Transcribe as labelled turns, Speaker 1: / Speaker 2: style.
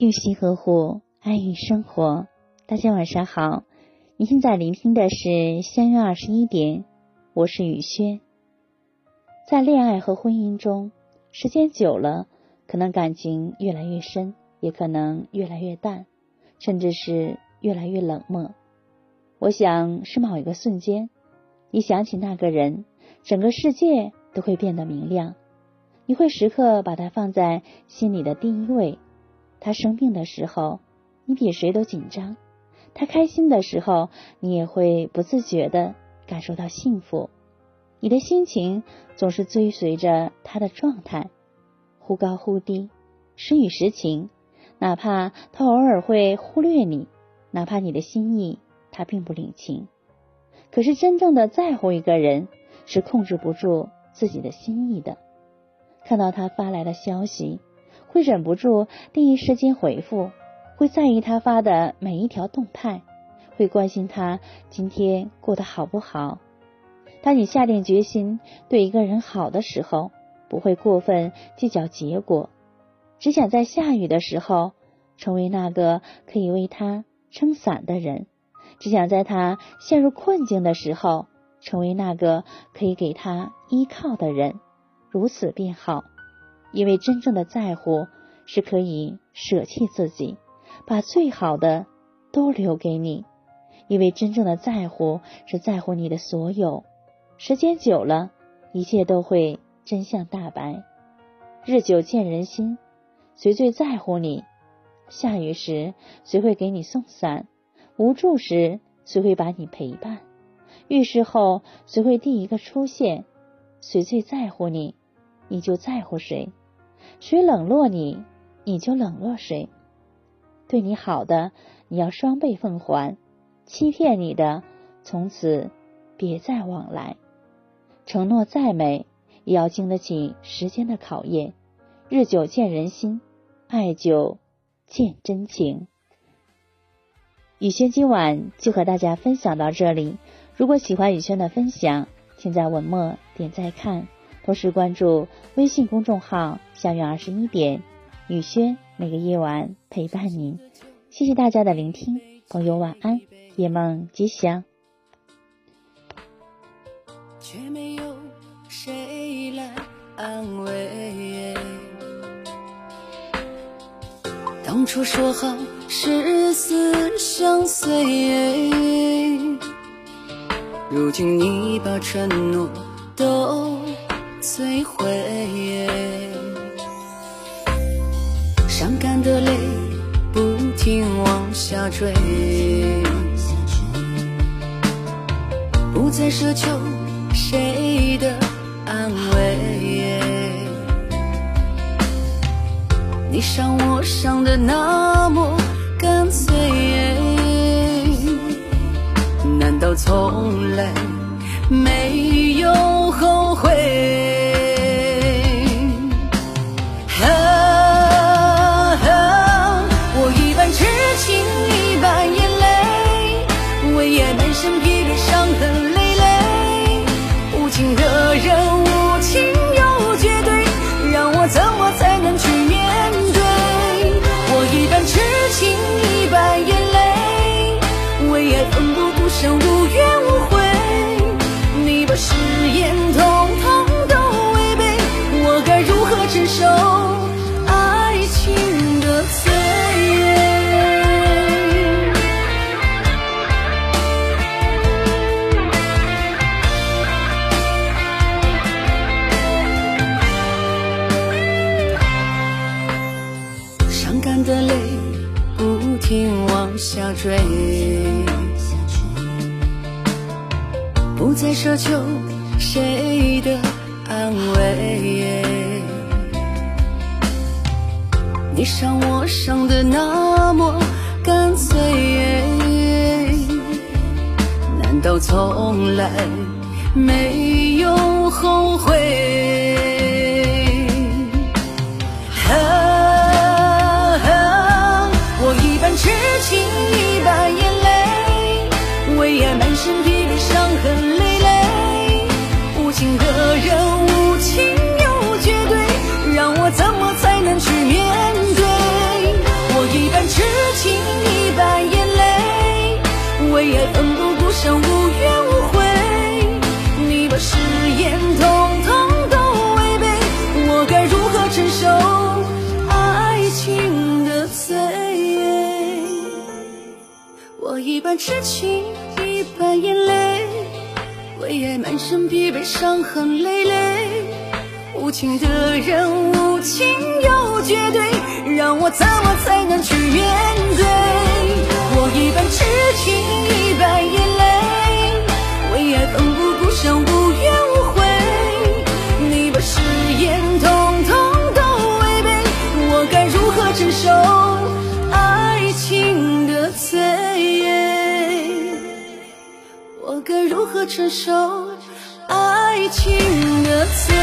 Speaker 1: 用心呵护，爱与生活。大家晚上好，你现在聆听的是相约二十一点，我是雨轩。在恋爱和婚姻中，时间久了，可能感情越来越深，也可能越来越淡，甚至是越来越冷漠。我想是某一个瞬间，你想起那个人，整个世界都会变得明亮，你会时刻把他放在心里的第一位。他生病的时候，你比谁都紧张；他开心的时候，你也会不自觉的感受到幸福。你的心情总是追随着他的状态，忽高忽低，时雨时晴。哪怕他偶尔会忽略你，哪怕你的心意他并不领情，可是真正的在乎一个人，是控制不住自己的心意的。看到他发来的消息。会忍不住第一时间回复，会在意他发的每一条动态，会关心他今天过得好不好。当你下定决心对一个人好的时候，不会过分计较结果，只想在下雨的时候成为那个可以为他撑伞的人，只想在他陷入困境的时候成为那个可以给他依靠的人，如此便好。因为真正的在乎是可以舍弃自己，把最好的都留给你。因为真正的在乎是在乎你的所有。时间久了，一切都会真相大白。日久见人心，谁最在乎你？下雨时谁会给你送伞？无助时谁会把你陪伴？遇事后谁会第一个出现？谁最在乎你，你就在乎谁。谁冷落你，你就冷落谁。对你好的，你要双倍奉还；欺骗你的，从此别再往来。承诺再美，也要经得起时间的考验。日久见人心，爱久见真情。雨轩今晚就和大家分享到这里。如果喜欢雨轩的分享，请在文末点再看。同时关注微信公众号“相约二十一点”，雨轩每个夜晚陪伴您。谢谢大家的聆听，朋友晚安，夜梦吉祥。
Speaker 2: 却没有谁来安慰。当初说好誓死相随，如今你把承诺都。摧毁，伤感的泪不停往下坠，不再奢求谁的安慰。你伤我伤的那么干脆，难道从来没誓言统统都违背我该如何承受爱情的罪伤感的泪不停往下坠。不再奢求谁的安慰。你伤我伤的那么干脆，难道从来没有后悔？我一半痴情，一半眼泪，为爱满身疲惫，伤痕累累。无情的人，无情又绝对，让我怎么才能去面对？我一半痴情，一半眼泪，为爱奋不顾身，我承受爱情的罪？